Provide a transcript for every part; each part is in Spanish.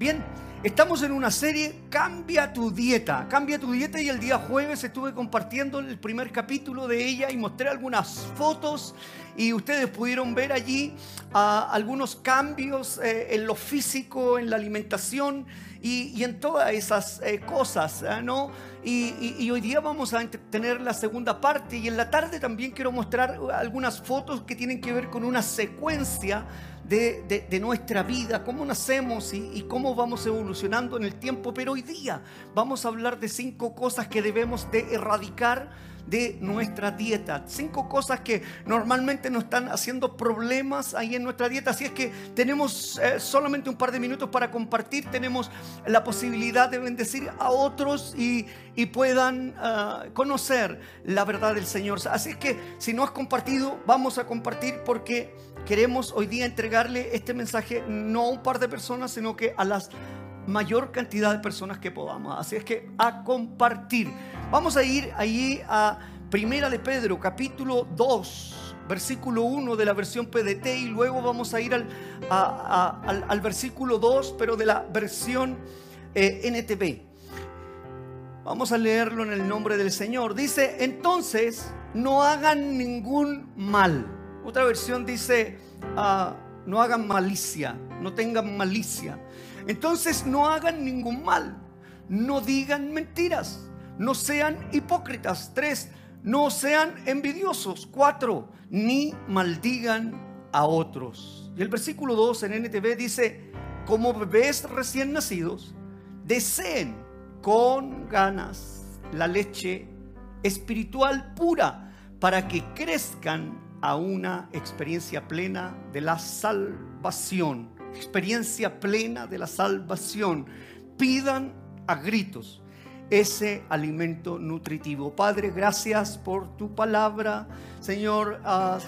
Bien, estamos en una serie Cambia tu dieta. Cambia tu dieta y el día jueves estuve compartiendo el primer capítulo de ella y mostré algunas fotos y ustedes pudieron ver allí ah, algunos cambios eh, en lo físico, en la alimentación y, en todas esas eh, cosas, ¿ah, ¿no? Y, hoy día vamos a tener la segunda parte y en la tarde también quiero mostrar algunas fotos que tienen que ver con una secuencia de, nuestra vida, cómo nacemos y, y, cómo vamos evolucionando en el tiempo. Pero hoy día vamos a hablar de cinco cosas que debemos de erradicar de nuestra dieta. Cinco cosas que normalmente nos están haciendo problemas ahí en nuestra dieta. Así es que tenemos eh, solamente un par de minutos para compartir. Tenemos la posibilidad de bendecir a otros y, puedan ah, conocer la verdad del Señor. Así es que si no has compartido, vamos a compartir porque queremos hoy día entregarle este mensaje no a un par de personas, sino que a las mayor cantidad de personas que podamos. Así es que a compartir. Vamos a ir allí a Primera de Pedro, capítulo 2, versículo 1 de la versión PDT y luego vamos a ir al, al, versículo 2, pero de la versión eh, NTV. Vamos a leerlo en el nombre del Señor. Dice, entonces no hagan ningún mal. Otra versión dice, ah, no hagan malicia, no tengan malicia entonces no hagan ningún mal, no digan mentiras, no sean hipócritas. Tres, no sean envidiosos. Cuatro, ni maldigan a otros. Y el versículo 2 en NTV dice, como bebés recién nacidos, deseen con ganas la leche espiritual pura para que crezcan a una experiencia plena de la salvación experiencia plena de la salvación, pidan a gritos ese alimento nutritivo. Padre, gracias por tu palabra. Señor, ah,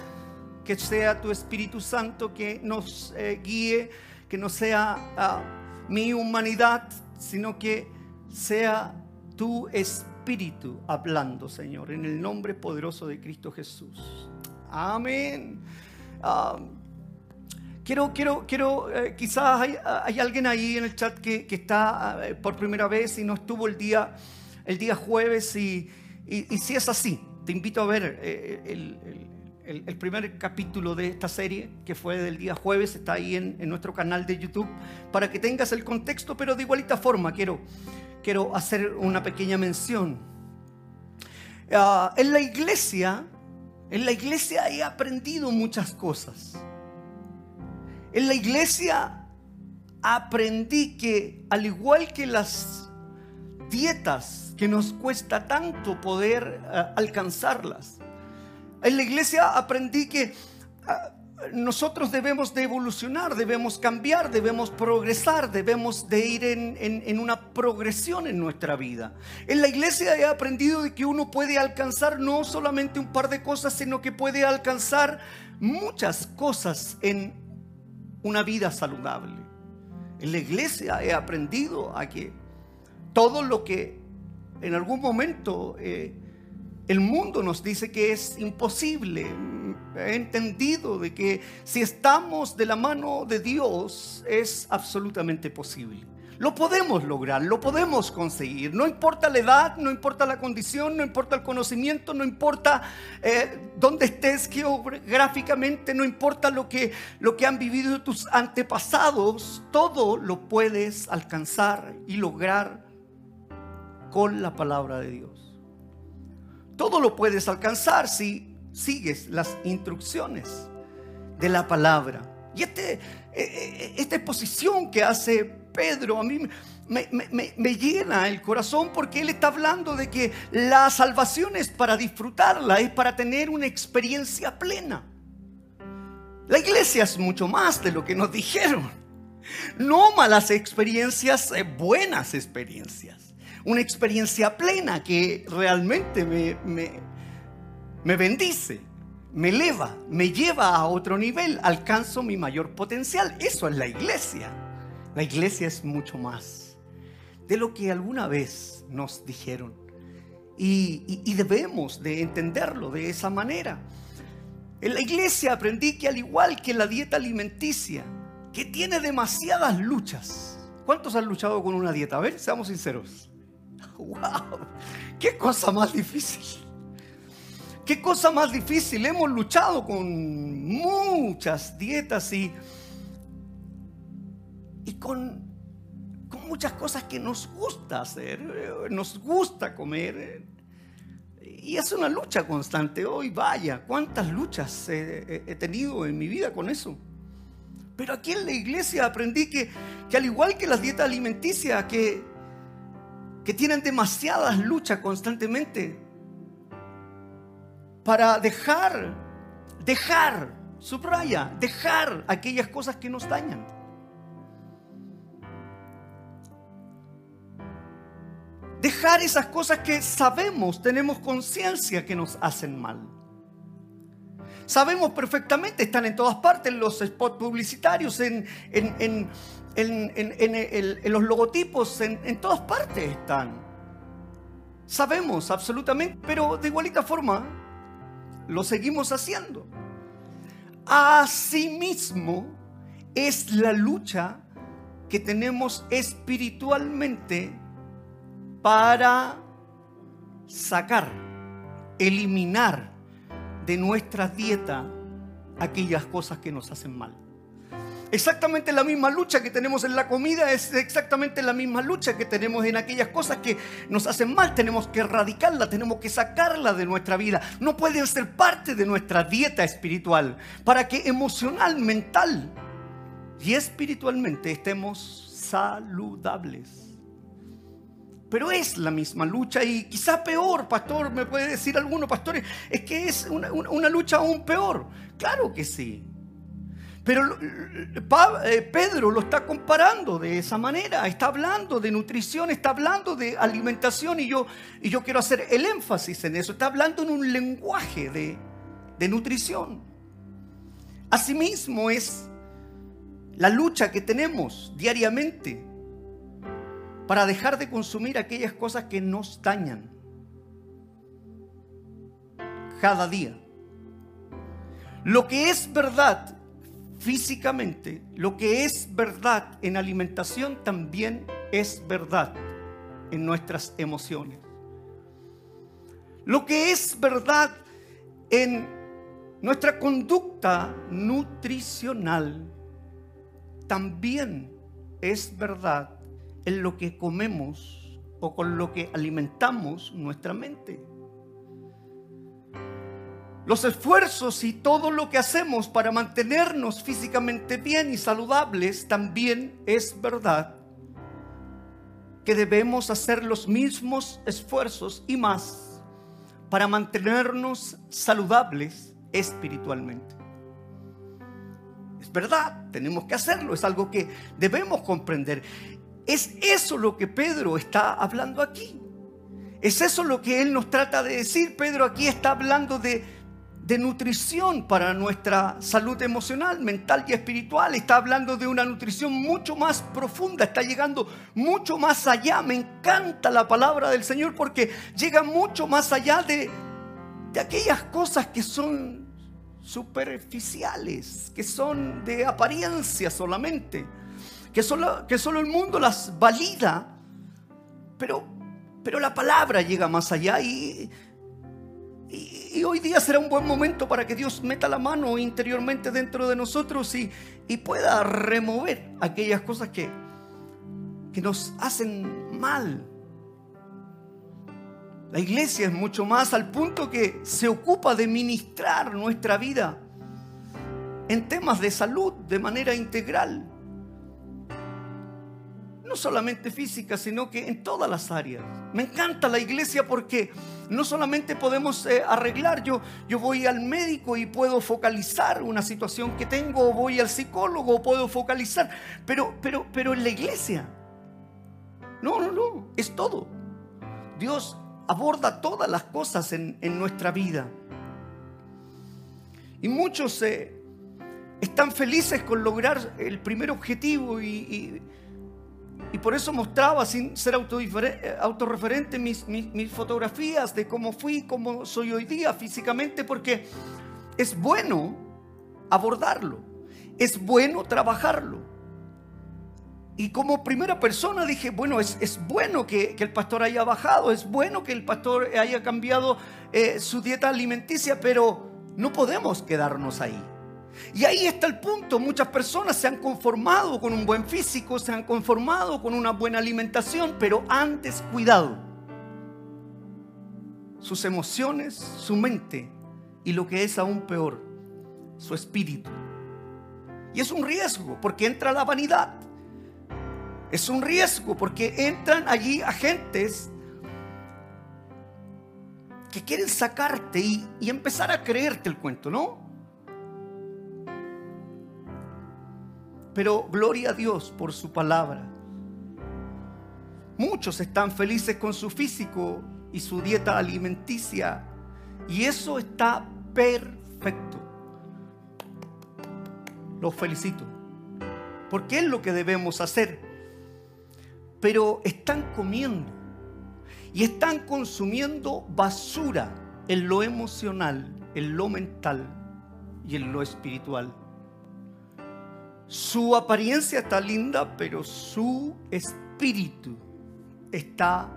que sea tu Espíritu Santo que nos eh, guíe, que no sea ah, mi humanidad, sino que sea tu Espíritu hablando, Señor, en el nombre poderoso de Cristo Jesús. Amén. Ah, Quiero, quiero, quiero, eh, quizás hay, alguien ahí en el chat que, está eh, por primera vez y no estuvo el día, el día jueves y, si es así, te invito a ver eh, el, primer capítulo de esta serie que fue del día jueves, está ahí en, nuestro canal de YouTube para que tengas el contexto, pero de igualita forma quiero, quiero hacer una pequeña mención. Ah, en la iglesia, en la iglesia he aprendido muchas cosas. En la iglesia aprendí que al igual que las dietas que nos cuesta tanto poder eh, alcanzarlas, en la iglesia aprendí que ah, nosotros debemos de evolucionar, debemos cambiar, debemos progresar, debemos de ir en, en, una progresión en nuestra vida. En la iglesia he aprendido de que uno puede alcanzar no solamente un par de cosas, sino que puede alcanzar muchas cosas en una vida saludable. En la iglesia he aprendido a que todo lo que en algún momento eh, el mundo nos dice que es imposible, he entendido de que si estamos de la mano de Dios es absolutamente posible. Lo podemos lograr, lo podemos conseguir. No importa la edad, no importa la condición, no importa el conocimiento, no importa eh, dónde estés geográficamente, no importa lo que, lo que han vivido tus antepasados. Todo lo puedes alcanzar y lograr con la palabra de Dios. Todo lo puedes alcanzar si sigues las instrucciones de la palabra. Y este, eh, eh, esta exposición que hace Pedro a mí me, llena el corazón porque él está hablando de que la salvación es para disfrutarla, es para tener una experiencia plena. La iglesia es mucho más de lo que nos dijeron. No malas experiencias, eh, buenas experiencias. Una experiencia plena que realmente me, me, me bendice, me eleva, me lleva a otro nivel, alcanzo mi mayor potencial. Eso es la iglesia. La iglesia es mucho más de lo que alguna vez nos dijeron. Y, debemos de entenderlo de esa manera. En la iglesia aprendí que al igual que la dieta alimenticia, que tiene demasiadas luchas, ¿Cuántos han luchado con una dieta? A ver, seamos sinceros. ¡Wow! ¡Qué cosa más difícil! ¿Qué cosa más difícil? Hemos luchado con muchas dietas y, y con, con muchas cosas que nos gusta hacer, nos gusta comer. Y es una lucha constante. Hoy, vaya, cuántas luchas he, tenido en mi vida con eso. Pero aquí en la iglesia aprendí que, que al igual que las dietas alimenticias, que, que tienen demasiadas luchas constantemente, para dejar, dejar, subraya, dejar aquellas cosas que nos dañan. Dejar esas cosas que sabemos, tenemos conciencia que nos hacen mal. Sabemos perfectamente, están en todas partes, los spots publicitarios, en, en, los logotipos, en todas partes están. Sabemos absolutamente, pero de igualita forma lo seguimos haciendo. Asimismo, es la lucha que tenemos espiritualmente para sacar, eliminar de nuestra dieta aquellas cosas que nos hacen mal. Exactamente la misma lucha que tenemos en la comida es exactamente la misma lucha que tenemos en aquellas cosas que nos hacen mal. Tenemos que erradicarla, tenemos que sacarla de nuestra vida. No pueden ser parte de nuestra dieta espiritual para que emocional, mental y espiritualmente estemos saludables. Pero es la misma lucha y quizá peor, pastor, me puede decir alguno, pastores, es que es una, una, lucha aún peor. Claro que sí. Pero eh, Pedro lo está comparando de esa manera, está hablando de nutrición, está hablando de alimentación y yo, y yo quiero hacer el énfasis en eso, está hablando en un lenguaje de, de nutrición. Asimismo es la lucha que tenemos diariamente para dejar de consumir aquellas cosas que nos dañan cada día. Lo que es verdad físicamente, lo que es verdad en alimentación también es verdad en nuestras emociones. Lo que es verdad en nuestra conducta nutricional también es verdad en lo que comemos o con lo que alimentamos nuestra mente. Los esfuerzos y todo lo que hacemos para mantenernos físicamente bien y saludables también es verdad que debemos hacer los mismos esfuerzos y más para mantenernos saludables espiritualmente. Es verdad, tenemos que hacerlo, es algo que debemos comprender. Es eso lo que Pedro está hablando aquí. Es eso lo que él nos trata de decir. Pedro aquí está hablando de, de nutrición para nuestra salud emocional, mental y espiritual. Está hablando de una nutrición mucho más profunda, está llegando mucho más allá. Me encanta la palabra del Señor porque llega mucho más allá de, de aquellas cosas que son superficiales, que son de apariencia solamente que solo, que solo el mundo las valida, pero, pero la palabra llega más allá y, y, hoy día será un buen momento para que Dios meta la mano interiormente dentro de nosotros y, y pueda remover aquellas cosas que, que nos hacen mal. La iglesia es mucho más al punto que se ocupa de ministrar nuestra vida en temas de salud de manera integral no solamente física, sino que en todas las áreas. Me encanta la iglesia porque no solamente podemos eh, arreglar, yo, yo voy al médico y puedo focalizar una situación que tengo, o voy al psicólogo, puedo focalizar, pero, pero, pero en la iglesia, no, no, no, es todo. Dios aborda todas las cosas en, nuestra vida. Y muchos eh, están felices con lograr el primer objetivo y por eso mostraba, sin ser autorreferente, mis, mis, fotografías de cómo fui, cómo soy hoy día físicamente, porque es bueno abordarlo, es bueno trabajarlo. y como primera persona dije, bueno, es, bueno que, que, el pastor haya bajado, es bueno que el pastor haya cambiado eh, su dieta alimenticia, pero no podemos quedarnos ahí. Y ahí está el punto. Muchas personas se han conformado con un buen físico, se han conformado con una buena alimentación, pero antes cuidado. Sus emociones, su mente y lo que es aún peor, su espíritu. Y es un riesgo porque entra la vanidad. Es un riesgo porque entran allí agentes que quieren sacarte y, y empezar a creerte el cuento, ¿no? Pero gloria a Dios por su palabra. Muchos están felices con su físico y su dieta alimenticia. Y eso está perfecto. Los felicito. Porque es lo que debemos hacer. Pero están comiendo y están consumiendo basura en lo emocional, en lo mental y en lo espiritual. Su apariencia está linda, pero su espíritu está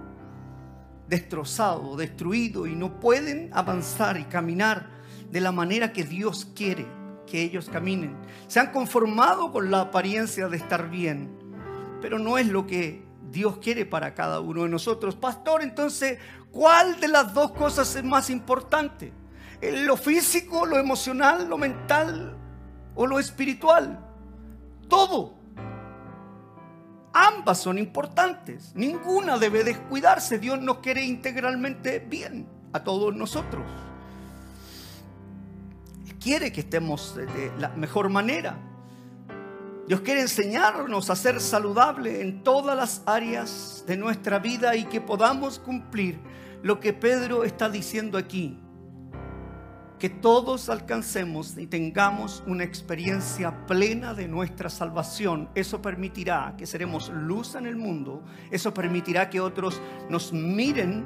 destrozado, destruido y no pueden avanzar y caminar de la manera que Dios quiere que ellos caminen. Se han conformado con la apariencia de estar bien, pero no es lo que Dios quiere para cada uno de nosotros. Pastor, entonces, ¿cuál de las dos cosas es más importante? ¿Lo físico, lo emocional, lo mental o lo espiritual? Todo. Ambas son importantes. Ninguna debe descuidarse. Dios nos quiere integralmente bien a todos nosotros. Quiere que estemos de la mejor manera. Dios quiere enseñarnos a ser saludable en todas las áreas de nuestra vida y que podamos cumplir lo que Pedro está diciendo aquí que todos alcancemos y tengamos una experiencia plena de nuestra salvación. Eso permitirá que seremos luz en el mundo. Eso permitirá que otros nos miren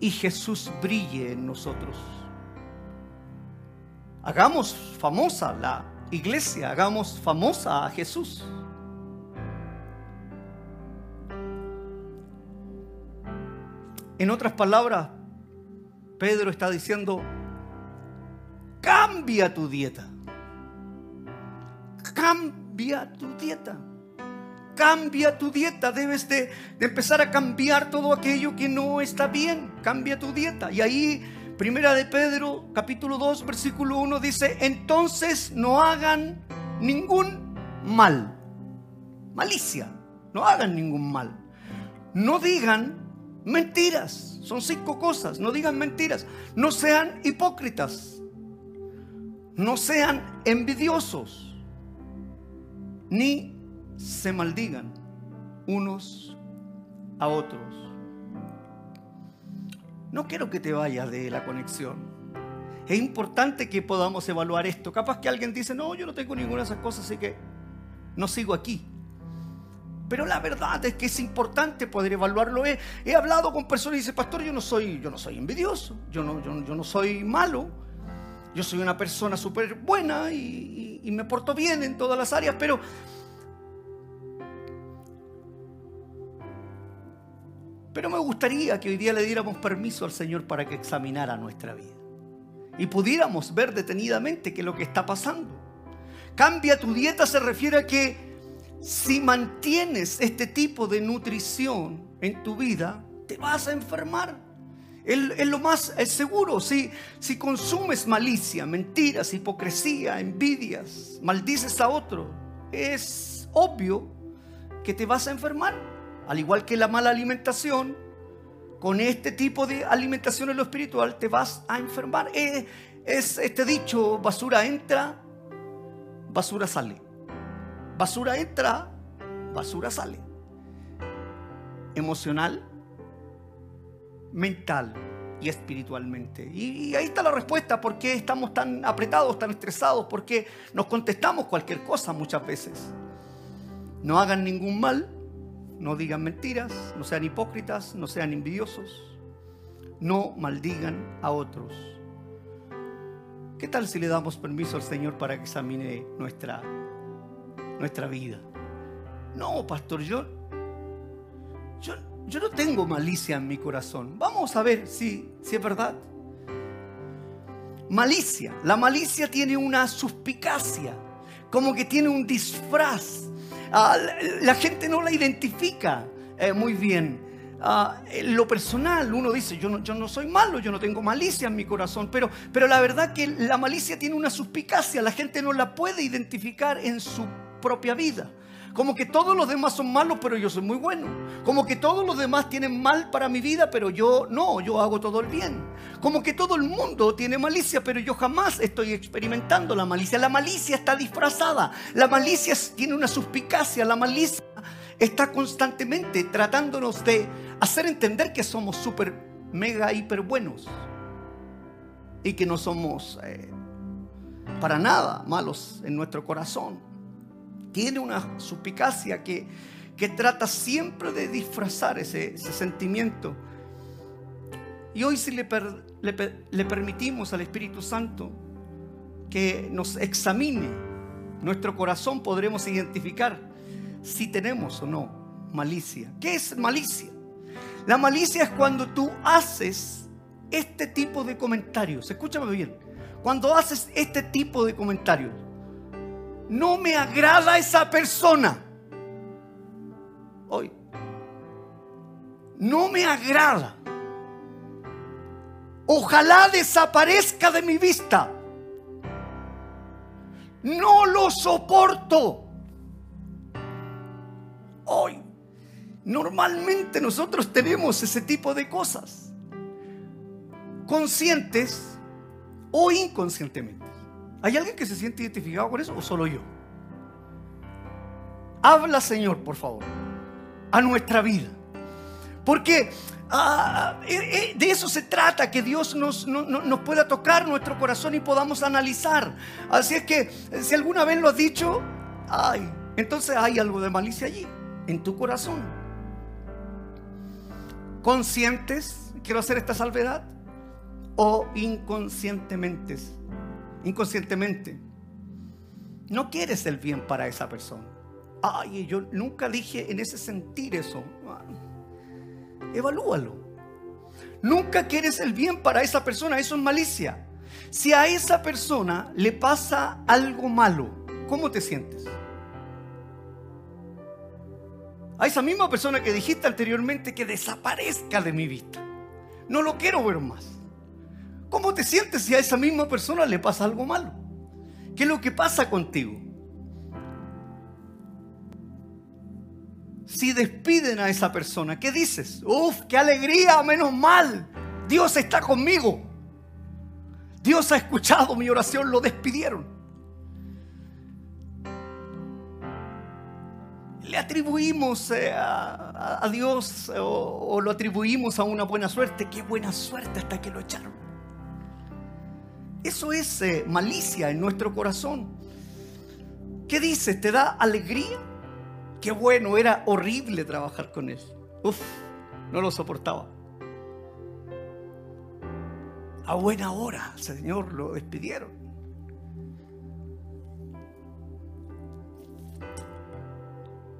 y Jesús brille en nosotros. Hagamos famosa la iglesia, hagamos famosa a Jesús. En otras palabras, Pedro está diciendo, cambia tu dieta. Cambia tu dieta. Cambia tu dieta. Debes de, empezar a cambiar todo aquello que no está bien. Cambia tu dieta. Y ahí, primera de Pedro, capítulo 2, versículo 1, dice, entonces no hagan ningún mal. Malicia. No hagan ningún mal. No digan Mentiras. Son cinco cosas. No digan mentiras. No sean hipócritas. No sean envidiosos. Ni se maldigan unos a otros. No quiero que te vayas de la conexión. Es importante que podamos evaluar esto. Capaz que alguien dice, no, yo no tengo ninguna de esas cosas, así que no sigo aquí. Pero la verdad es que es importante poder evaluarlo. He, hablado con personas y dicen, pastor, yo no soy, yo no soy envidioso, yo no, yo, no soy malo, yo soy una persona súper buena y, y me porto bien en todas las áreas, pero Pero me gustaría que hoy día le diéramos permiso al Señor para que examinara nuestra vida y pudiéramos ver detenidamente qué es lo que está pasando. Cambia tu dieta se refiere a que si mantienes este tipo de nutrición en tu vida, te vas a enfermar. Es, lo más seguro. Si, si consumes malicia, mentiras, hipocresía, envidias, maldices a otro, es obvio que te vas a enfermar. Al igual que la mala alimentación, con este tipo de alimentación en lo espiritual te vas a enfermar. Es, es este dicho, basura entra, basura sale. Basura entra, basura sale. Emocional, mental y espiritualmente. Y, ahí está la respuesta, ¿por qué estamos tan apretados, tan estresados? ¿Por qué nos contestamos cualquier cosa muchas veces? No hagan ningún mal, no digan mentiras, no sean hipócritas, no sean envidiosos, no maldigan a otros. ¿Qué tal si le damos permiso al Señor para que examine nuestra nuestra vida. No, pastor, yo, yo, yo no tengo malicia en mi corazón. Vamos a ver si, si es verdad. Malicia. La malicia tiene una suspicacia, como que tiene un disfraz. Ah, la, gente no la identifica eh, muy bien. Ah, lo personal, uno dice, yo no, yo no soy malo, yo no tengo malicia en mi corazón, pero, pero la verdad que la malicia tiene una suspicacia, la gente no la puede identificar en su propia vida. Como que todos los demás son malos, pero yo soy muy bueno. Como que todos los demás tienen mal para mi vida, pero yo no, yo hago todo el bien. Como que todo el mundo tiene malicia, pero yo jamás estoy experimentando la malicia. La malicia está disfrazada. La malicia tiene una suspicacia. La malicia está constantemente tratándonos de hacer entender que somos súper, mega, hiper buenos. Y que no somos eh, para nada malos en nuestro corazón tiene una suspicacia que, que trata siempre de disfrazar ese, sentimiento. Y hoy si le, le, permitimos al Espíritu Santo que nos examine nuestro corazón, podremos identificar si tenemos o no malicia. ¿Qué es malicia? La malicia es cuando tú haces este tipo de comentarios. Escúchame bien. Cuando haces este tipo de comentarios no me agrada esa persona. Hoy. No me agrada. Ojalá desaparezca de mi vista. No lo soporto. Hoy. Normalmente nosotros tenemos ese tipo de cosas. Conscientes o inconscientemente. ¿Hay alguien que se siente identificado con eso o solo yo? Habla, Señor, por favor, a nuestra vida. Porque ah, eh, eh, de eso se trata, que Dios nos, nos pueda tocar nuestro corazón y podamos analizar. Así es que si alguna vez lo has dicho, ay, entonces hay algo de malicia allí, en tu corazón. ¿Conscientes? Quiero hacer esta salvedad. O inconscientemente inconscientemente, no quieres el bien para esa persona. Ay, yo nunca dije en ese sentir eso. Evalúalo. Nunca quieres el bien para esa persona, eso es malicia. Si a esa persona le pasa algo malo, ¿cómo te sientes? A esa misma persona que dijiste anteriormente que desaparezca de mi vista. No lo quiero ver más. ¿Cómo te sientes si a esa misma persona le pasa algo malo? ¿Qué es lo que pasa contigo? Si despiden a esa persona, ¿qué dices? Uf, qué alegría, menos mal. Dios está conmigo. Dios ha escuchado mi oración, lo despidieron. Le atribuimos eh, a, Dios o, o lo atribuimos a una buena suerte. Qué buena suerte hasta que lo echaron. Eso es eh, malicia en nuestro corazón. ¿Qué dices? ¿Te da alegría? Qué bueno, era horrible trabajar con él. Uf, no lo soportaba. A buena hora, Señor, lo despidieron.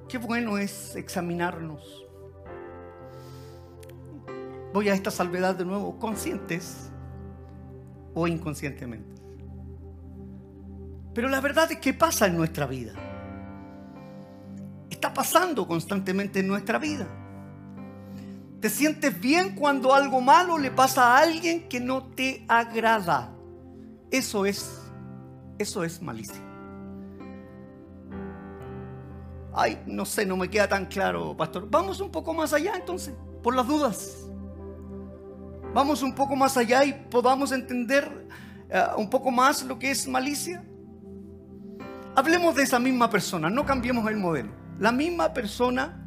Qué bueno es examinarnos. Voy a esta salvedad de nuevo, conscientes o inconscientemente. Pero la verdad es que pasa en nuestra vida. Está pasando constantemente en nuestra vida. Te sientes bien cuando algo malo le pasa a alguien que no te agrada. Eso es eso es malicia. Ay, no sé, no me queda tan claro, pastor. Vamos un poco más allá entonces, por las dudas vamos un poco más allá y podamos entender eh, un poco más lo que es malicia? Hablemos de esa misma persona, no cambiemos el modelo. La misma persona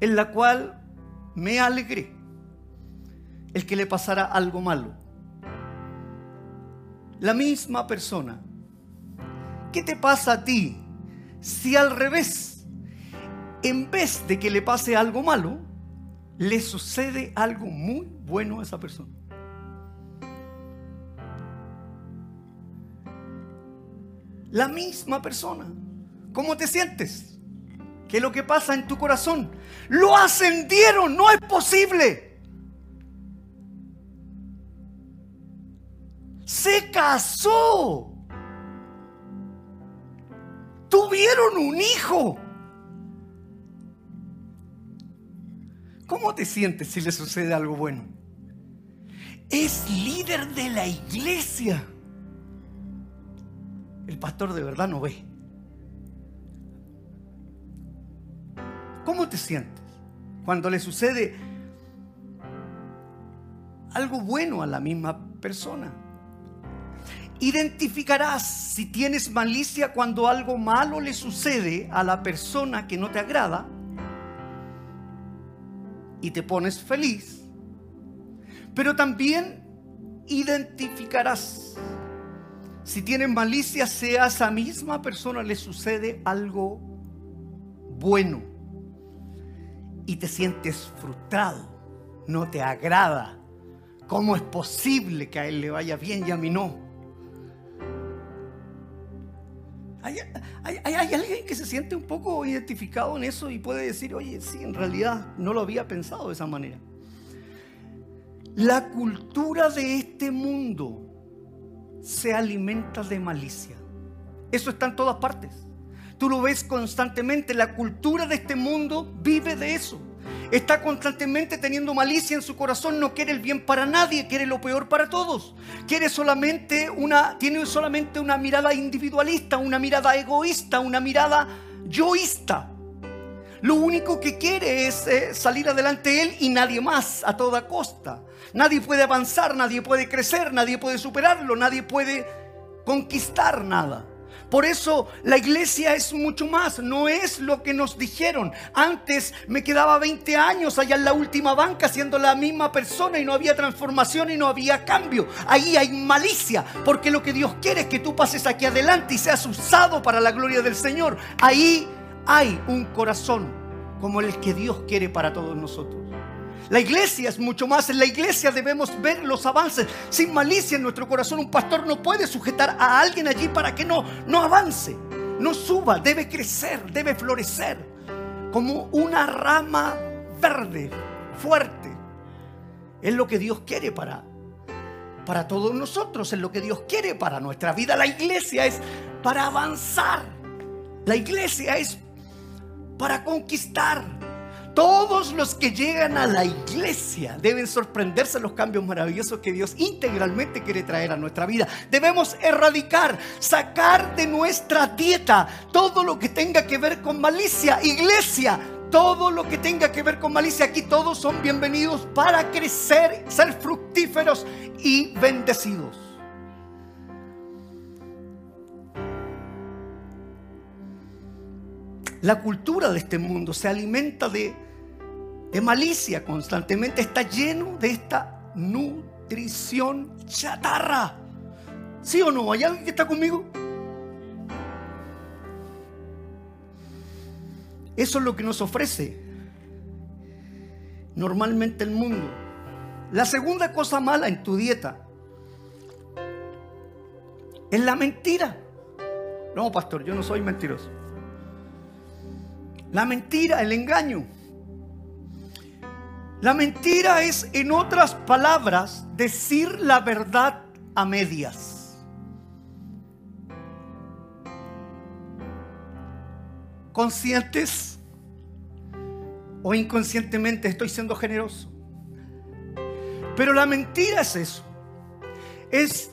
en la cual me alegré el que le pasara algo malo. La misma persona. ¿Qué te pasa a ti si al revés, en vez de que le pase algo malo, le sucede algo muy bueno esa persona. La misma persona. ¿Cómo te sientes? ¿Qué es lo que pasa en tu corazón? Lo ascendieron, no es posible. Se casó. Tuvieron un hijo. ¿Cómo te sientes si le sucede algo bueno? Es líder de la iglesia. El pastor de verdad no ve. ¿Cómo te sientes cuando le sucede algo bueno a la misma persona? Identificarás si tienes malicia cuando algo malo le sucede a la persona que no te agrada y te pones feliz. Pero también identificarás si tienes malicia, sea a esa misma persona le sucede algo bueno y te sientes frustrado, no te agrada. ¿Cómo es posible que a él le vaya bien y a mí no? ¿Hay, alguien que se siente un poco identificado en eso y puede decir, oye, sí, en realidad no lo había pensado de esa manera. La cultura de este mundo se alimenta de malicia. Eso está en todas partes. Tú lo ves constantemente. La cultura de este mundo vive de eso. Está constantemente teniendo malicia en su corazón, no quiere el bien para nadie, quiere lo peor para todos. Quiere solamente una tiene solamente una mirada individualista, una mirada egoísta, una mirada yoísta. Lo único que quiere es eh, salir adelante él y nadie más a toda costa. Nadie puede avanzar, nadie puede crecer, nadie puede superarlo, nadie puede conquistar nada. Por eso la iglesia es mucho más, no es lo que nos dijeron. Antes me quedaba 20 años allá en la última banca siendo la misma persona y no había transformación y no había cambio. Ahí hay malicia, porque lo que Dios quiere es que tú pases aquí adelante y seas usado para la gloria del Señor. Ahí hay un corazón como el que Dios quiere para todos nosotros. La iglesia es mucho más. En la iglesia debemos ver los avances sin malicia en nuestro corazón. Un pastor no puede sujetar a alguien allí para que no, no avance, no suba. Debe crecer, debe florecer como una rama verde, fuerte. Es lo que Dios quiere para, para todos nosotros, es lo que Dios quiere para nuestra vida. La iglesia es para avanzar. La iglesia es para conquistar. Todos los que llegan a la iglesia deben sorprenderse de los cambios maravillosos que Dios integralmente quiere traer a nuestra vida. Debemos erradicar, sacar de nuestra dieta todo lo que tenga que ver con malicia. Iglesia, todo lo que tenga que ver con malicia. Aquí todos son bienvenidos para crecer, ser fructíferos y bendecidos. La cultura de este mundo se alimenta de, de malicia constantemente, está lleno de esta nutrición chatarra. ¿Sí o no? ¿Hay alguien que está conmigo? Eso es lo que nos ofrece normalmente el mundo. La segunda cosa mala en tu dieta es la mentira. No, pastor, yo no soy mentiroso. La mentira, el engaño. La mentira es, en otras palabras, decir la verdad a medias. Conscientes o inconscientemente estoy siendo generoso. Pero la mentira es eso. Es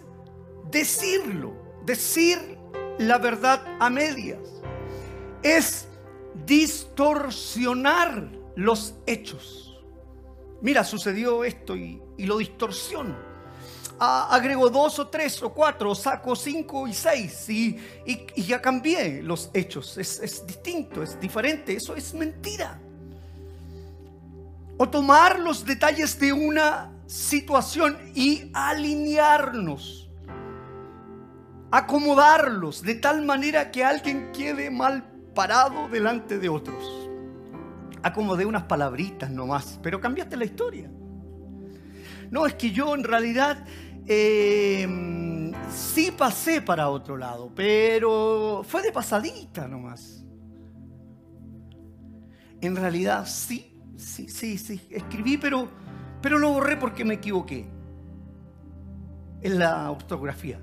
decirlo, decir la verdad a medias. Es distorsionar los hechos. Mira, sucedió esto y, lo distorsiono. agrego dos o tres o cuatro, saco cinco y seis y, ya cambié los hechos. Es, es distinto, es diferente. Eso es mentira. O tomar los detalles de una situación y alinearnos acomodarlos de tal manera que alguien quede mal parado delante de otros. Acomodé unas palabritas nomás, pero cambiaste la historia. No, es que yo en realidad eh, sí pasé para otro lado, pero fue de pasadita nomás. En realidad sí, sí, sí, sí, escribí, pero, pero lo borré porque me equivoqué en la ortografía.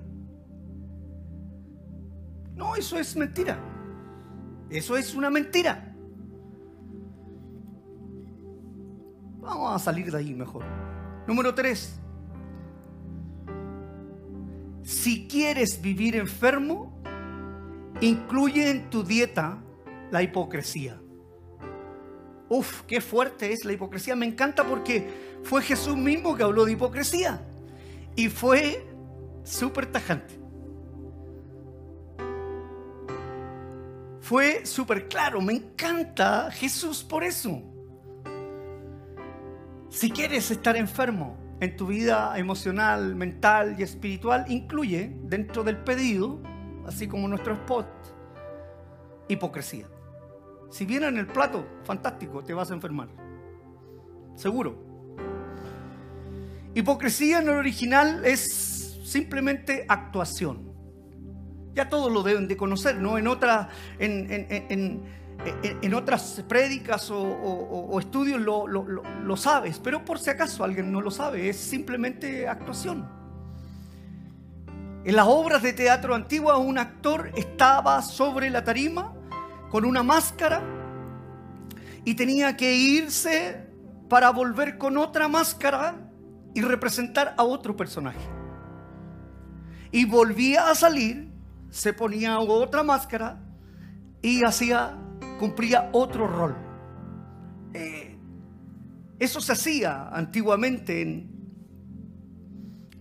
No, eso es mentira. Eso es una mentira. Vamos a salir de ahí mejor. Número tres. Si quieres vivir enfermo, incluye en tu dieta la hipocresía. Uf, qué fuerte es la hipocresía. Me encanta porque fue Jesús mismo que habló de hipocresía. Y fue súper tajante. Fue súper claro. Me encanta Jesús por eso. Si quieres estar enfermo en tu vida emocional, mental y espiritual, incluye dentro del pedido, así como nuestro spot, hipocresía. Si viene en el plato, fantástico, te vas a enfermar. Seguro. Hipocresía en el original es simplemente actuación. Ya todos lo deben de conocer, ¿no? En, otra, en, otras prédicas o, estudios lo, lo, sabes, pero por si acaso alguien no lo sabe, es simplemente actuación. En las obras de teatro antiguas un actor estaba sobre la tarima con una máscara y tenía que irse para volver con otra máscara y representar a otro personaje. Y volvía a salir, se ponía otra máscara y hacía, cumplía otro rol. Eh, eso se hacía antiguamente en,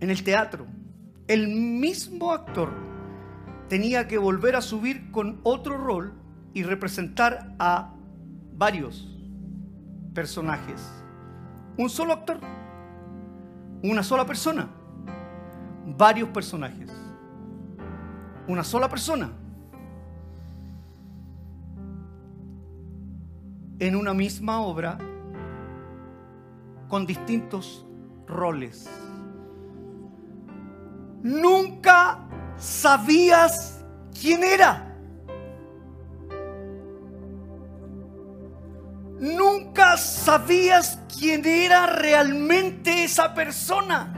en el teatro. El mismo actor tenía que volver a subir con otro rol y representar a varios personajes. Un solo actor, una sola persona, varios personajes. Una sola persona. En una misma obra con distintos roles. Nunca sabías quién era. nunca sabías quién era realmente esa persona.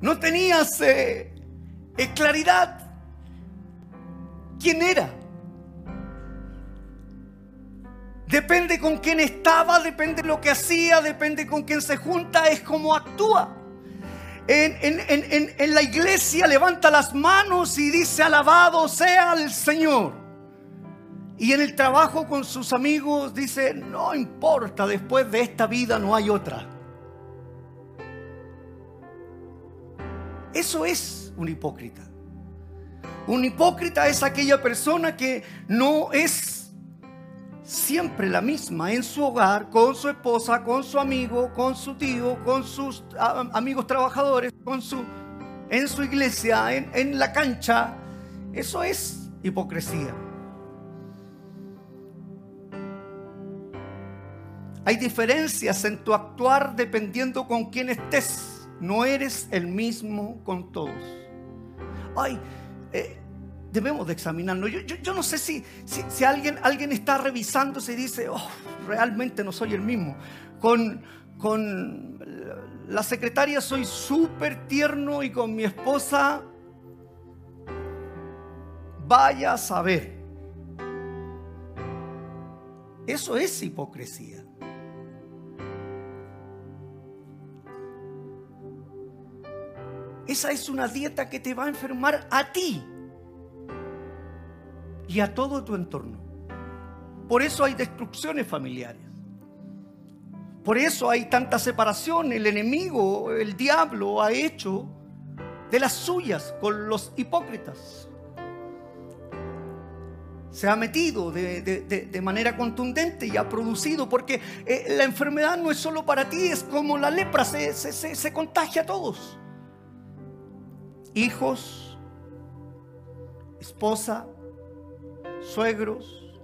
No tenías eh, eh, claridad quién era. Depende con quién estaba, depende lo que hacía, depende con quién se junta, es como actúa. en, la iglesia levanta las manos y dice, alabado sea el Señor. Y en el trabajo con sus amigos dice, no importa, después de esta vida no hay otra. Eso es un hipócrita. Un hipócrita es aquella persona que no es siempre la misma en su hogar, con su esposa, con su amigo, con su tío, con sus amigos trabajadores, con su, en su iglesia, en, en la cancha. Eso es hipocresía. Hay diferencias en tu actuar dependiendo con quién estés. No eres el mismo con todos. Ay, eh, debemos de examinarnos. Yo, no sé si, si, alguien, alguien está revisándose y dice, oh, realmente no soy el mismo. Con, con la secretaria soy súper tierno y con mi esposa, vaya a saber. Eso es hipocresía. Esa es una dieta que te va a enfermar a ti y a todo tu entorno. Por eso hay destrucciones familiares. Por eso hay tanta separación. El enemigo, el diablo, ha hecho de las suyas con los hipócritas. Se ha metido de, manera contundente y ha producido, porque eh, la enfermedad no es solo para ti, es como la lepra, se, se contagia a todos hijos, esposa, suegros,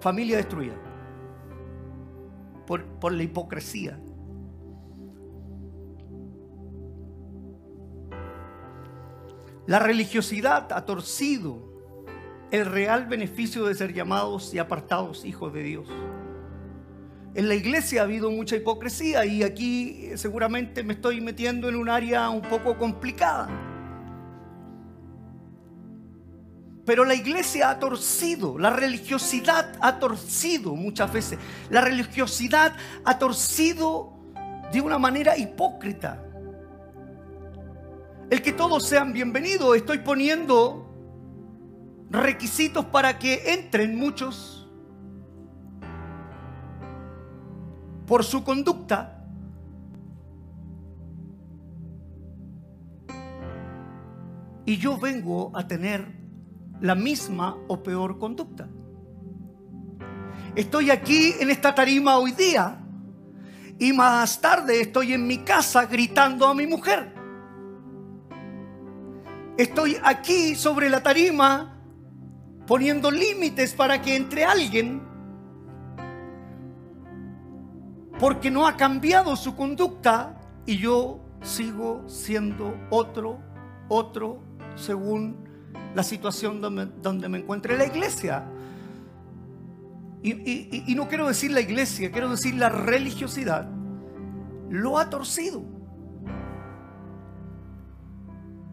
familia destruida por, por la hipocresía. La religiosidad ha torcido el real beneficio de ser llamados y apartados hijos de Dios. En la iglesia ha habido mucha hipocresía y aquí seguramente me estoy metiendo en un área un poco complicada. Pero la iglesia ha torcido, la religiosidad ha torcido muchas veces. La religiosidad ha torcido de una manera hipócrita. El que todos sean bienvenidos, estoy poniendo requisitos para que entren muchos por su conducta. Y yo vengo a tener la misma o peor conducta. Estoy aquí en esta tarima hoy día y más tarde estoy en mi casa gritando a mi mujer. Estoy aquí sobre la tarima poniendo límites para que entre alguien porque no ha cambiado su conducta y yo sigo siendo otro, otro, según la situación donde, me encuentre la iglesia. Y, no quiero decir la iglesia, quiero decir la religiosidad. Lo ha torcido.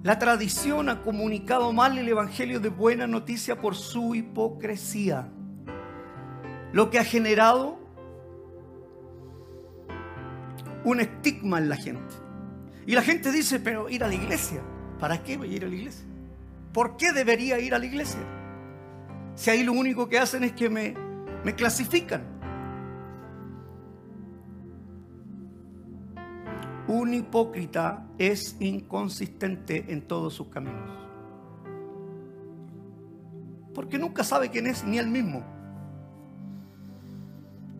La tradición ha comunicado mal el Evangelio de buena noticia por su hipocresía. Lo que ha generado un estigma en la gente. Y la gente dice, pero ir a la iglesia, ¿para qué voy a ir a la iglesia? ¿Por qué debería ir a la iglesia? Si ahí lo único que hacen es que me, me clasifican. Un hipócrita es inconsistente en todos sus caminos. Porque nunca sabe quién es ni él mismo.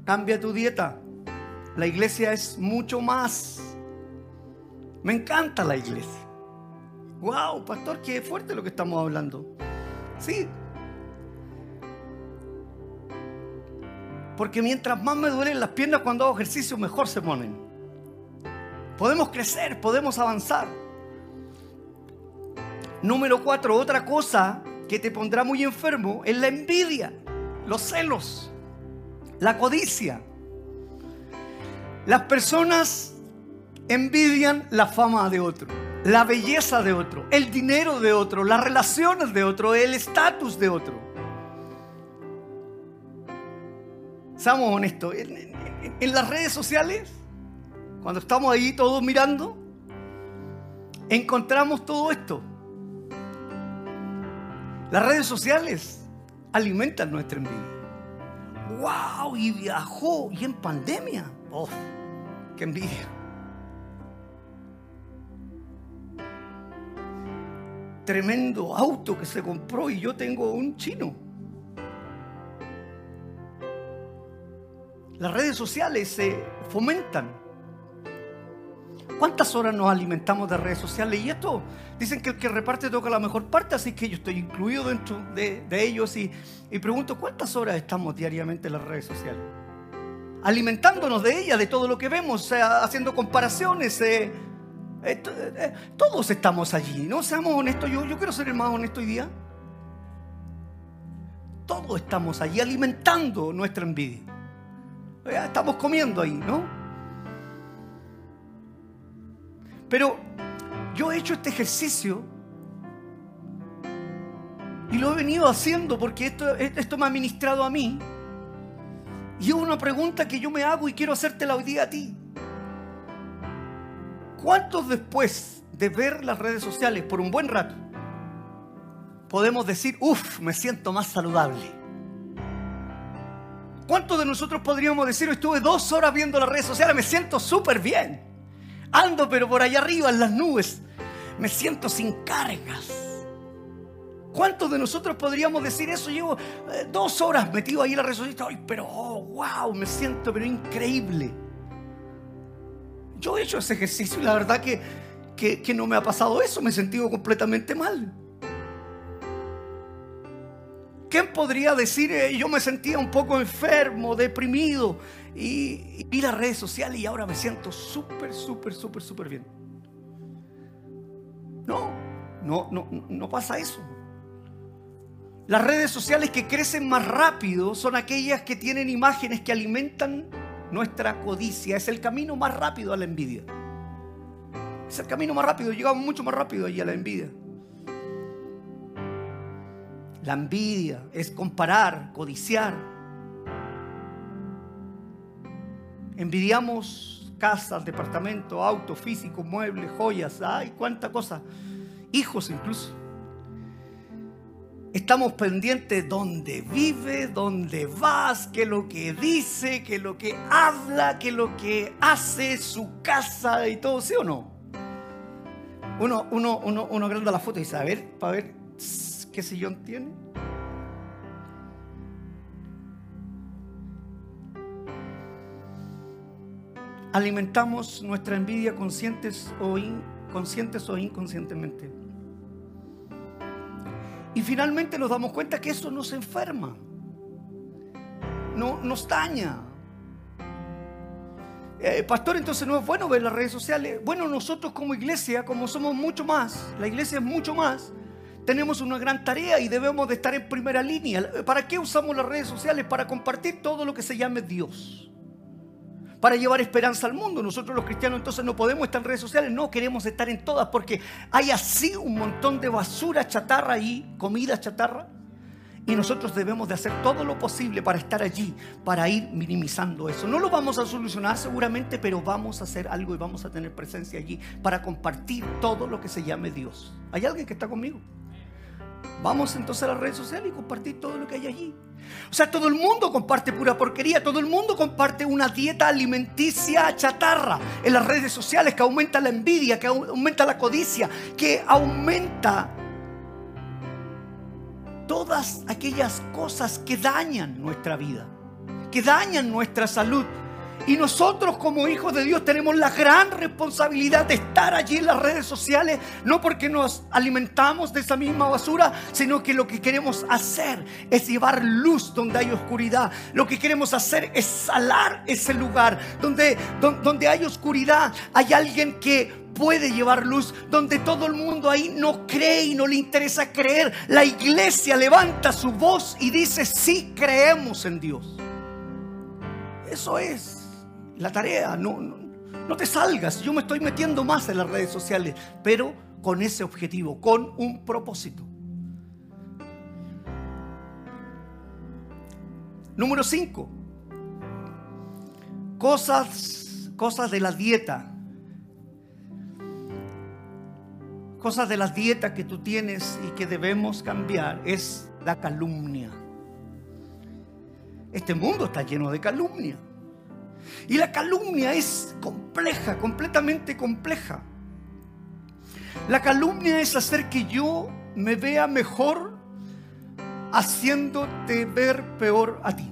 Cambia tu dieta. La iglesia es mucho más. Me encanta la iglesia. Wow, pastor, qué fuerte lo que estamos hablando. Sí. Porque mientras más me duelen las piernas cuando hago ejercicio, mejor se ponen. Podemos crecer, podemos avanzar. Número cuatro, otra cosa que te pondrá muy enfermo es la envidia, los celos, la codicia. Las personas envidian la fama de otro la belleza de otro, el dinero de otro, las relaciones de otro, el estatus de otro. Seamos honestos, en, las redes sociales, cuando estamos ahí todos mirando, encontramos todo esto. Las redes sociales alimentan nuestra envidia. ¡Wow! Y viajó, y en pandemia. ¡Oh! ¡Qué envidia! tremendo auto que se compró y yo tengo un chino. Las redes sociales se fomentan. ¿Cuántas horas nos alimentamos de redes sociales? Y esto, dicen que el que reparte toca la mejor parte, así que yo estoy incluido dentro de, ellos y, y, pregunto, ¿cuántas horas estamos diariamente en las redes sociales? Alimentándonos de ellas, de todo lo que vemos, haciendo comparaciones, eh, eh, eh, todos estamos allí, ¿no? Seamos honestos, yo, yo quiero ser el más honesto hoy día. Todos estamos allí alimentando nuestra envidia. Estamos comiendo ahí, ¿no? Pero yo he hecho este ejercicio y lo he venido haciendo porque esto, esto me ha ministrado a mí. Y es una pregunta que yo me hago y quiero hacértela hoy día a ti. ¿Cuántos después de ver las redes sociales por un buen rato podemos decir, uff, me siento más saludable? ¿Cuántos de nosotros podríamos decir, estuve dos horas viendo las redes sociales, me siento súper bien? Ando pero por allá arriba en las nubes, me siento sin cargas. ¿Cuántos de nosotros podríamos decir eso? Llevo eh, dos horas metido ahí en la red social, pero oh, wow, me siento pero increíble. Yo he hecho ese ejercicio y la verdad que, que, no me ha pasado eso, me he sentido completamente mal. ¿Quién podría decir, eh, yo me sentía un poco enfermo, deprimido y, y vi las redes sociales y ahora me siento súper, súper, súper, súper bien? No, No, no, no pasa eso. Las redes sociales que crecen más rápido son aquellas que tienen imágenes que alimentan nuestra codicia. Es el camino más rápido a la envidia. Es el camino más rápido. Llegamos mucho más rápido allí a la envidia. La envidia es comparar, codiciar. Envidiamos casas, departamentos, autos, físicos, muebles, joyas, ay, cuánta cosa. Hijos incluso. Estamos pendientes dónde vive, dónde vas, qué es lo que dice, qué es lo que habla, qué es lo que hace, su casa y todo, ¿sí o no? Uno, uno, uno, uno granda la foto y dice, a ver, para ver qué sillón tiene. Alimentamos nuestra envidia conscientes o o inconscientemente. Y finalmente nos damos cuenta que eso nos enferma, no, nos daña. Eh, pastor, entonces no es bueno ver las redes sociales. Bueno, nosotros como iglesia, como somos mucho más, la iglesia es mucho más, tenemos una gran tarea y debemos de estar en primera línea. ¿Para qué usamos las redes sociales? Para compartir todo lo que se llame Dios para llevar esperanza al mundo. Nosotros los cristianos entonces no podemos estar en redes sociales, no queremos estar en todas porque hay así un montón de basura chatarra ahí, comida chatarra. Y nosotros debemos de hacer todo lo posible para estar allí, para ir minimizando eso. No lo vamos a solucionar seguramente, pero vamos a hacer algo y vamos a tener presencia allí para compartir todo lo que se llame Dios. ¿Hay alguien que está conmigo? Vamos entonces a las redes sociales y compartir todo lo que hay allí. O sea, todo el mundo comparte pura porquería, todo el mundo comparte una dieta alimenticia chatarra en las redes sociales que aumenta la envidia, que aumenta la codicia, que aumenta todas aquellas cosas que dañan nuestra vida, que dañan nuestra salud, y nosotros como hijos de Dios tenemos la gran responsabilidad de estar allí en las redes sociales, no porque nos alimentamos de esa misma basura, sino que lo que queremos hacer es llevar luz donde hay oscuridad. Lo que queremos hacer es salar ese lugar donde, donde, hay oscuridad. Hay alguien que puede llevar luz, donde todo el mundo ahí no cree y no le interesa creer. La iglesia levanta su voz y dice, sí creemos en Dios. Eso es la tarea. No, no, te salgas. Yo me estoy metiendo más en las redes sociales, pero con ese objetivo, con un propósito. Número 5. Cosas, cosas de la dieta. Cosas de la dieta que tú tienes y que debemos cambiar es la calumnia. Este mundo está lleno de calumnia. Y la calumnia es compleja, completamente compleja. La calumnia es hacer que yo me vea mejor haciéndote ver peor a ti.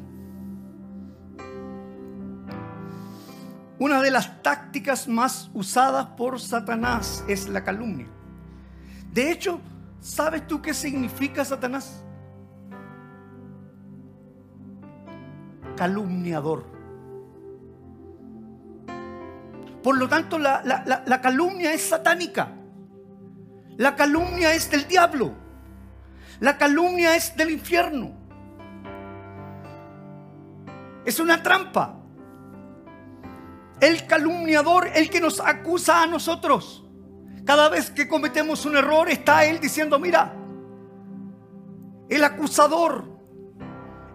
Una de las tácticas más usadas por Satanás es la calumnia. De hecho, ¿sabes tú qué significa Satanás? Calumniador. Por lo tanto, la, calumnia es satánica. La calumnia es del diablo. La calumnia es del infierno. Es una trampa. El calumniador, el que nos acusa a nosotros. Cada vez que cometemos un error está él diciendo, mira, el acusador,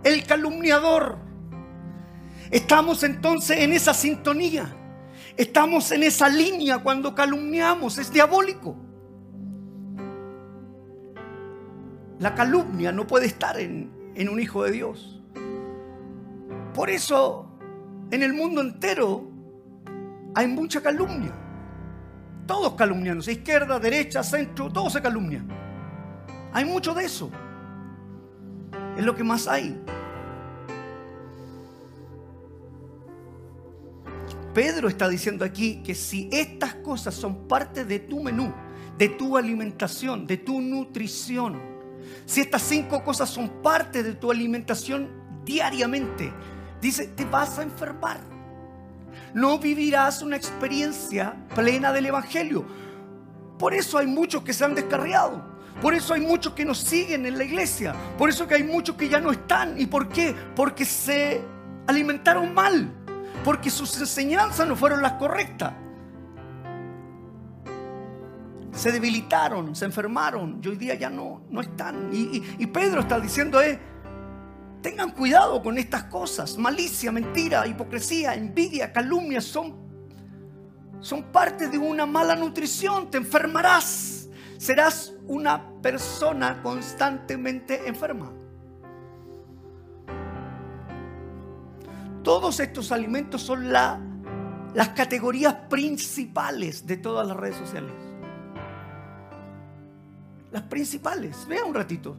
el calumniador. Estamos entonces en esa sintonía. Estamos en esa línea cuando calumniamos, es diabólico. La calumnia no puede estar en, un hijo de Dios. Por eso en el mundo entero hay mucha calumnia. Todos calumnianos, izquierda, derecha, centro, todos se calumnian. Hay mucho de eso. Es lo que más hay. Pedro está diciendo aquí que si estas cosas son parte de tu menú, de tu alimentación, de tu nutrición, si estas cinco cosas son parte de tu alimentación diariamente, dice, te vas a enfermar. No vivirás una experiencia plena del Evangelio. por eso hay muchos que se han descarriado. Por eso hay muchos que nos siguen en la iglesia. Por eso que hay muchos que ya no están. ¿Y por qué? Porque se alimentaron mal. Porque sus enseñanzas no fueron las correctas. Se debilitaron, se enfermaron y hoy día ya no, no están. Y, Pedro está diciendo, eh, tengan cuidado con estas cosas. Malicia, mentira, hipocresía, envidia, calumnia son, son parte de una mala nutrición. Te enfermarás serás una persona constantemente enferma. Todos estos alimentos son la, las categorías principales de todas las redes sociales. Las principales. Vea un ratito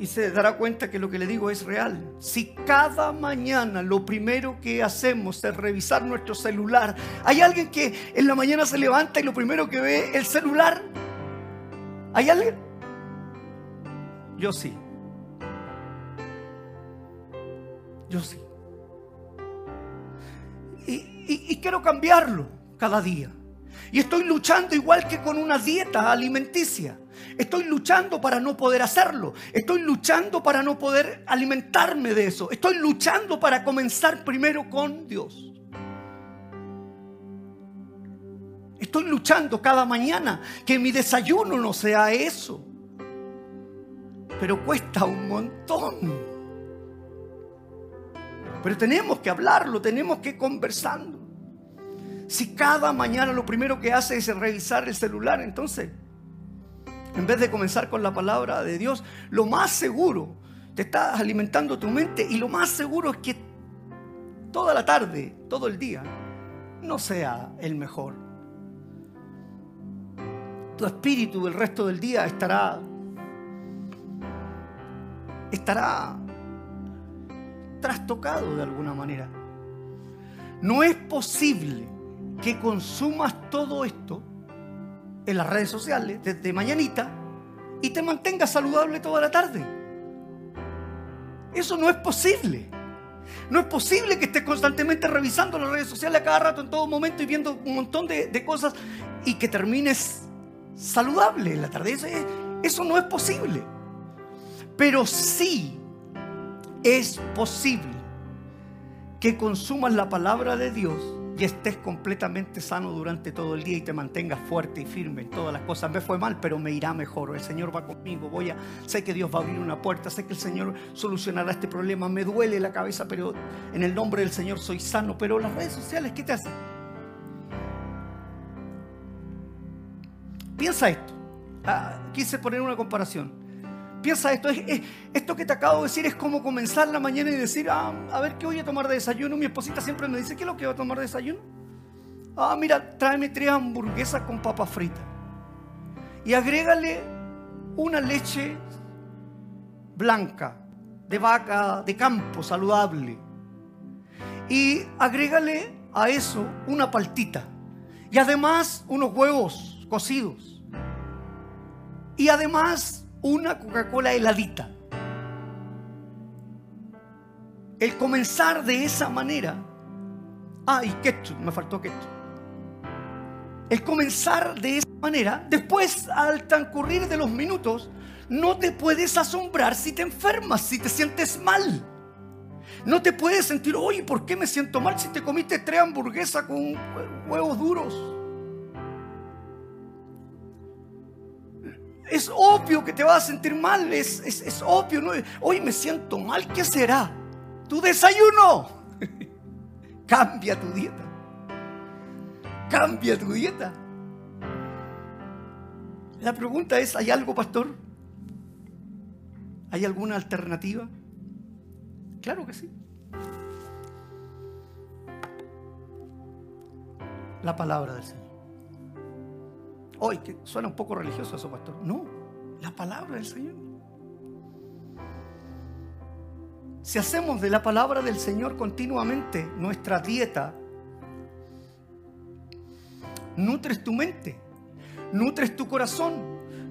y se dará cuenta que lo que le digo es real. Si cada mañana lo primero que hacemos es revisar nuestro celular, ¿hay alguien que en la mañana se levanta y lo primero que ve el celular? ¿Hay alguien? Yo sí. Yo sí. Y, quiero cambiarlo cada día. Y estoy luchando igual que con una dieta alimenticia. Estoy luchando para no poder hacerlo. Estoy luchando para no poder alimentarme de eso. Estoy luchando para comenzar primero con Dios. Estoy luchando cada mañana que mi desayuno no sea eso. Pero cuesta un montón. Pero tenemos que hablarlo, tenemos que conversando. Si cada mañana lo primero que hace es revisar el celular, entonces en vez de comenzar con la palabra de Dios, lo más seguro, te estás alimentando tu mente y lo más seguro es que toda la tarde, todo el día, no sea el mejor. Tu espíritu el resto del día estará estará trastocado de alguna manera. No es posible que consumas todo esto en las redes sociales desde mañanita y te mantengas saludable toda la tarde. Eso no es posible. No es posible que estés constantemente revisando las redes sociales a cada rato, en todo momento y viendo un montón de, cosas y que termines saludable en la tarde. eso no es posible. Pero sí es posible que consumas la palabra de Dios y estés completamente sano durante todo el día y te mantengas fuerte y firme en todas las cosas. Me fue mal, pero me irá mejor. El Señor va conmigo. Voy a, sé que Dios va a abrir una puerta, sé que el Señor solucionará este problema. Me duele la cabeza, pero en el nombre del Señor soy sano. Pero las redes sociales, ¿qué te hacen? Piensa esto. Ah, quise poner una comparación. Piensa esto, esto que te acabo de decir es como comenzar la mañana y decir, ah, a ver qué voy a tomar de desayuno. Mi esposita siempre me dice, ¿qué es lo que voy a tomar de desayuno? Ah, mira, tráeme tres hamburguesas con papa frita. Y agrégale una leche blanca, de vaca, de campo, saludable. Y agrégale a eso una paltita. Y además unos huevos cocidos. Y además una Coca-Cola heladita. El comenzar de esa manera. Ah, y ketchup, me faltó ketchup. El comenzar de esa manera, después al transcurrir de los minutos, no te puedes asombrar si te enfermas, si te sientes mal. No te puedes sentir, oye, ¿por qué me siento mal si te comiste tres hamburguesas con huevos duros? Es obvio que te vas a sentir mal, es, es, obvio. ¿no? Hoy me siento mal, ¿qué será? Tu desayuno. Cambia tu dieta. Cambia tu dieta. La pregunta es, ¿hay algo, pastor? ¿Hay alguna alternativa? Claro que sí. La palabra del Señor. Hoy, que suena un poco religioso eso, pastor. No, la palabra del Señor. Si hacemos de la palabra del Señor continuamente nuestra dieta, nutres tu mente, nutres tu corazón,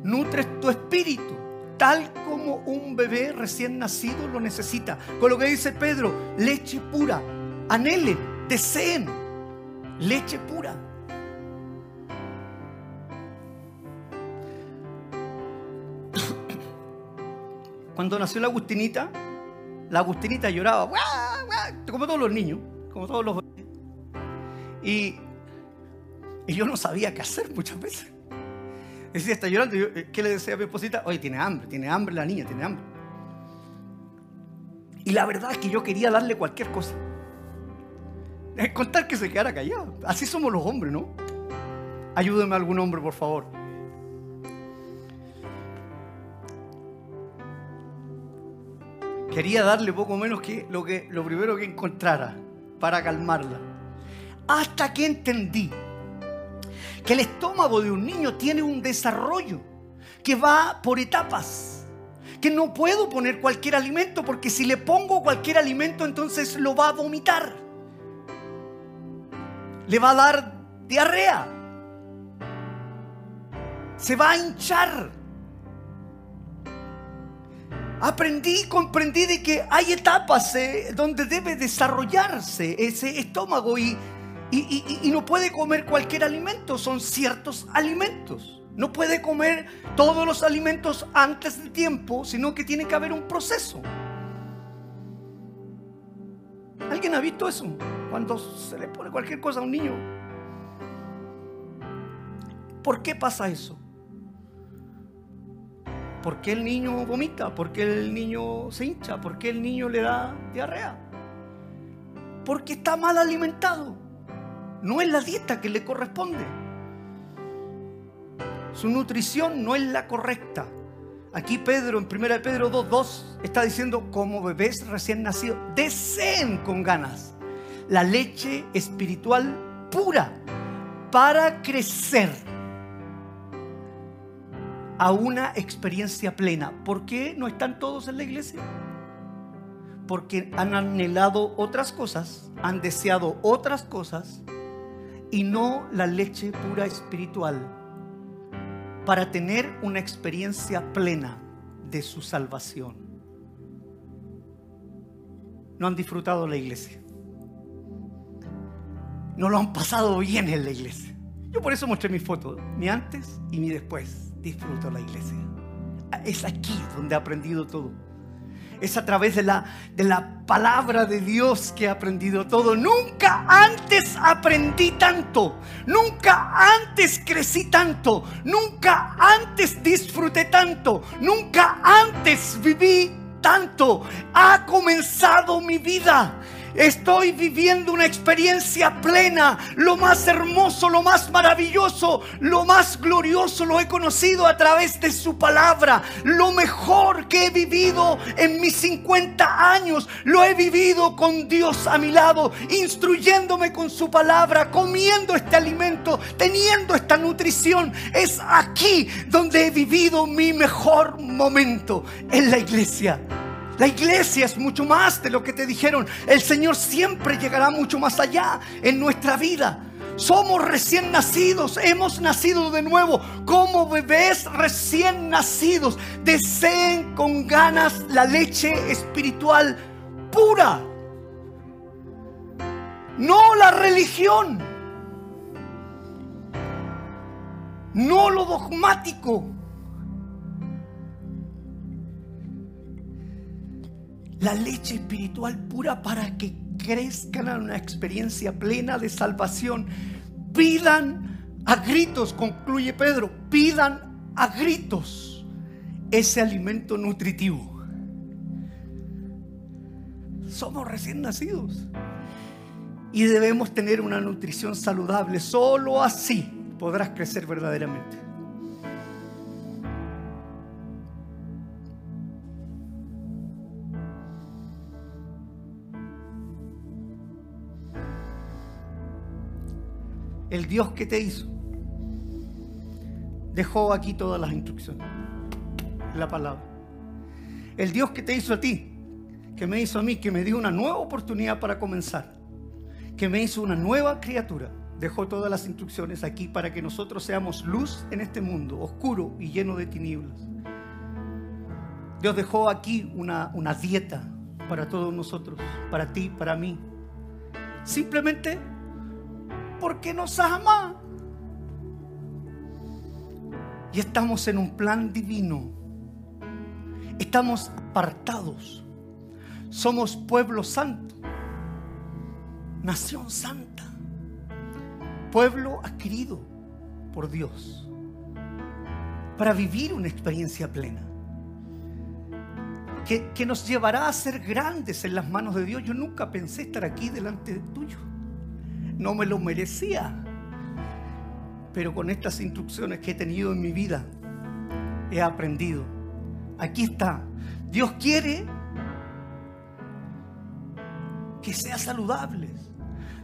nutres tu espíritu, tal como un bebé recién nacido lo necesita. Con lo que dice Pedro, leche pura, anhelen, deseen leche pura. Cuando nació la Agustinita, la Agustinita lloraba, como todos los niños, como todos los... Y, y yo no sabía qué hacer muchas veces. Decía, está llorando. Eh, ¿Qué le decía a mi esposita? Oye, tiene hambre, tiene hambre la niña, tiene hambre. Y la verdad es que yo quería darle cualquier cosa. Es contar que se quedara callado. Así somos los hombres, ¿no? Ayúdeme algún hombre, por favor. Quería darle poco menos que lo, que lo primero que encontrara para calmarla. Hasta que entendí que el estómago de un niño tiene un desarrollo que va por etapas. Que no puedo poner cualquier alimento porque si le pongo cualquier alimento entonces lo va a vomitar. Le va a dar diarrea. Se va a hinchar aprendí, comprendí de que hay etapas eh, donde debe desarrollarse ese estómago y, y, no puede comer cualquier alimento, son ciertos alimentos. No puede comer todos los alimentos antes de tiempo, sino que tiene que haber un proceso. ¿Alguien ha visto eso? Cuando se le pone cualquier cosa a un niño. ¿Por qué pasa eso? ¿Por qué el niño vomita? ¿Por qué el niño se hincha? ¿Por qué el niño le da diarrea? Porque está mal alimentado. No es la dieta que le corresponde. Su nutrición no es la correcta. Aquí Pedro, en 1 Pedro 2.2, está diciendo, como bebés recién nacidos, deseen con ganas la leche espiritual pura para crecer a una experiencia plena. ¿Por qué no están todos en la iglesia? Porque han anhelado otras cosas, han deseado otras cosas y no la leche pura espiritual para tener una experiencia plena de su salvación. No han disfrutado la iglesia. No lo han pasado bien en la iglesia. Yo por eso mostré mi foto, mi antes y mi después disfruto la iglesia. Es aquí donde he aprendido todo. Es a través de la, de la palabra de Dios que he aprendido todo. Nunca antes aprendí tanto. Nunca antes crecí tanto. Nunca antes disfruté tanto. Nunca antes viví tanto. Ha comenzado mi vida. Estoy viviendo una experiencia plena. Lo más hermoso, lo más maravilloso, lo más glorioso lo he conocido a través de su palabra. Lo mejor que he vivido en mis 50 años lo he vivido con Dios a mi lado, instruyéndome con su palabra, comiendo este alimento, teniendo esta nutrición. Es aquí donde he vivido mi mejor momento en la iglesia. La iglesia es mucho más de lo que te dijeron. El Señor siempre llegará mucho más allá en nuestra vida. Somos recién nacidos, hemos nacido de nuevo como bebés recién nacidos. Deseen con ganas la leche espiritual pura. No la religión. No lo dogmático. La leche espiritual pura para que crezcan a una experiencia plena de salvación. Pidan a gritos, concluye Pedro, pidan a gritos ese alimento nutritivo. Somos recién nacidos y debemos tener una nutrición saludable. Solo así podrás crecer verdaderamente. El Dios que te hizo, dejó aquí todas las instrucciones, la palabra. El Dios que te hizo a ti, que me hizo a mí, que me dio una nueva oportunidad para comenzar, que me hizo una nueva criatura, dejó todas las instrucciones aquí para que nosotros seamos luz en este mundo, oscuro y lleno de tinieblas. Dios dejó aquí una, una dieta para todos nosotros, para ti, para mí. Simplemente porque nos ama. Y estamos en un plan divino. Estamos apartados. Somos pueblo santo. Nación santa. Pueblo adquirido por Dios. Para vivir una experiencia plena. Que, que, nos llevará a ser grandes en las manos de Dios. Yo nunca pensé estar aquí delante de tuyo. No me lo merecía. Pero con estas instrucciones que he tenido en mi vida, he aprendido. Aquí está. Dios quiere que seas saludable.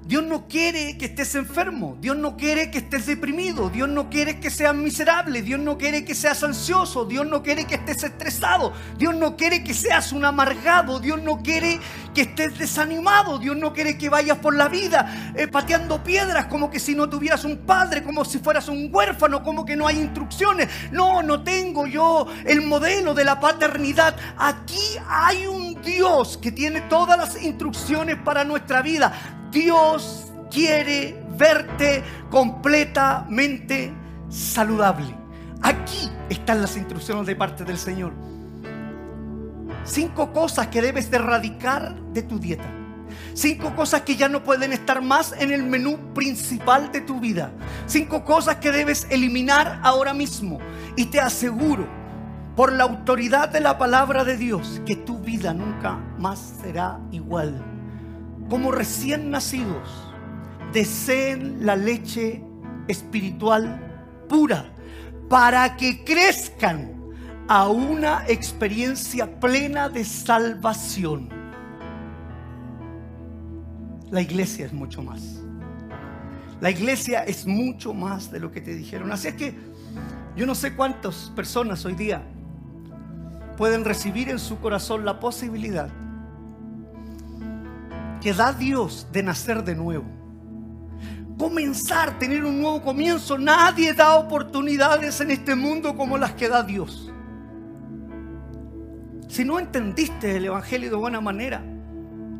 Dios no quiere que estés enfermo, Dios no quiere que estés deprimido, Dios no quiere que seas miserable, Dios no quiere que seas ansioso, Dios no quiere que estés estresado, Dios no quiere que seas un amargado, Dios no quiere que estés desanimado, Dios no quiere que vayas por la vida eh, pateando piedras como que si no tuvieras un padre, como si fueras un huérfano, como que no hay instrucciones. No, no tengo yo el modelo de la paternidad. Aquí hay un Dios que tiene todas las instrucciones para nuestra vida. Dios quiere verte completamente saludable. Aquí están las instrucciones de parte del Señor. Cinco cosas que debes de erradicar de tu dieta. Cinco cosas que ya no pueden estar más en el menú principal de tu vida. Cinco cosas que debes eliminar ahora mismo. Y te aseguro, por la autoridad de la palabra de Dios, que tu vida nunca más será igual como recién nacidos, deseen la leche espiritual pura para que crezcan a una experiencia plena de salvación. La iglesia es mucho más. La iglesia es mucho más de lo que te dijeron. Así es que yo no sé cuántas personas hoy día pueden recibir en su corazón la posibilidad que da Dios de nacer de nuevo. Comenzar, tener un nuevo comienzo. Nadie da oportunidades en este mundo como las que da Dios. Si no entendiste el Evangelio de buena manera,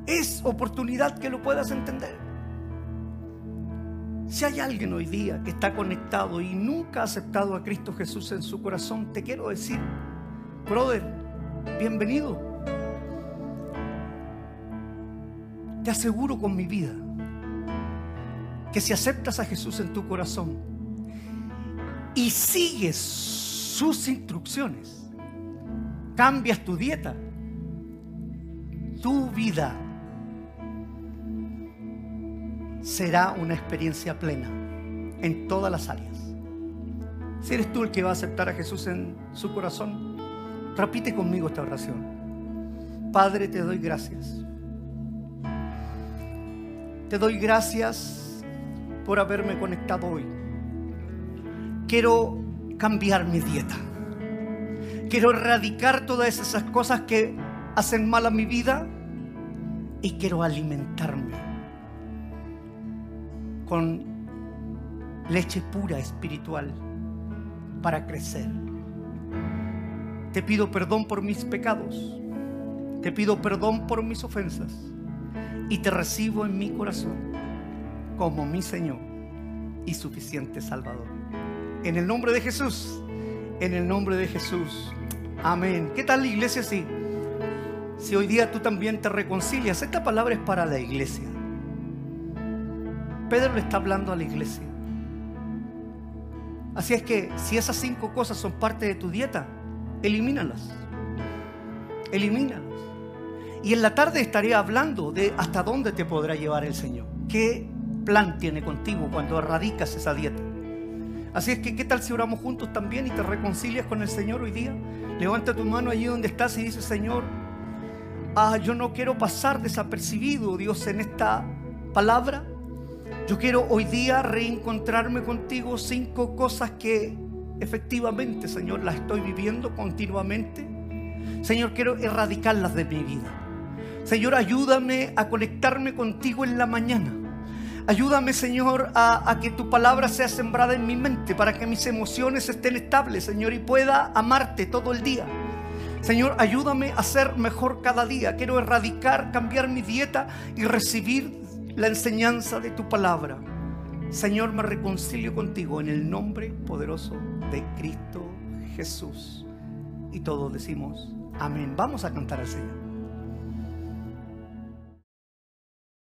es oportunidad que lo puedas entender. Si hay alguien hoy día que está conectado y nunca ha aceptado a Cristo Jesús en su corazón, te quiero decir, brother, bienvenido. Te aseguro con mi vida que si aceptas a Jesús en tu corazón y sigues sus instrucciones, cambias tu dieta, tu vida será una experiencia plena en todas las áreas. Si eres tú el que va a aceptar a Jesús en su corazón, repite conmigo esta oración. Padre, te doy gracias te doy gracias por haberme conectado hoy. Quiero cambiar mi dieta. Quiero erradicar todas esas cosas que hacen mal a mi vida y quiero alimentarme con leche pura espiritual para crecer. Te pido perdón por mis pecados. Te pido perdón por mis ofensas y te recibo en mi corazón como mi Señor y suficiente Salvador. En el nombre de Jesús, en el nombre de Jesús. Amén. ¿Qué tal la iglesia si, hoy día tú también te reconcilias? Esta palabra es para la iglesia. Pedro le está hablando a la iglesia. Así es que si esas cinco cosas son parte de tu dieta, elimínalas. Elimínalas. Y en la tarde estaré hablando de hasta dónde te podrá llevar el Señor. ¿Qué plan tiene contigo cuando erradicas esa dieta? Así es que, ¿qué tal si oramos juntos también y te reconcilias con el Señor hoy día? Levanta tu mano allí donde estás y dice, Señor, ah, yo no quiero pasar desapercibido, Dios, en esta palabra. Yo quiero hoy día reencontrarme contigo cinco cosas que efectivamente, Señor, las estoy viviendo continuamente. Señor, quiero erradicarlas de mi vida. Señor, ayúdame a conectarme contigo en la mañana. Ayúdame, Señor, a, que tu palabra sea sembrada en mi mente para que mis emociones estén estables, Señor, y pueda amarte todo el día. Señor, ayúdame a ser mejor cada día. Quiero erradicar, cambiar mi dieta y recibir la enseñanza de tu palabra. Señor, me reconcilio contigo en el nombre poderoso de Cristo Jesús. Y todos decimos, Amén. Vamos a cantar al Señor.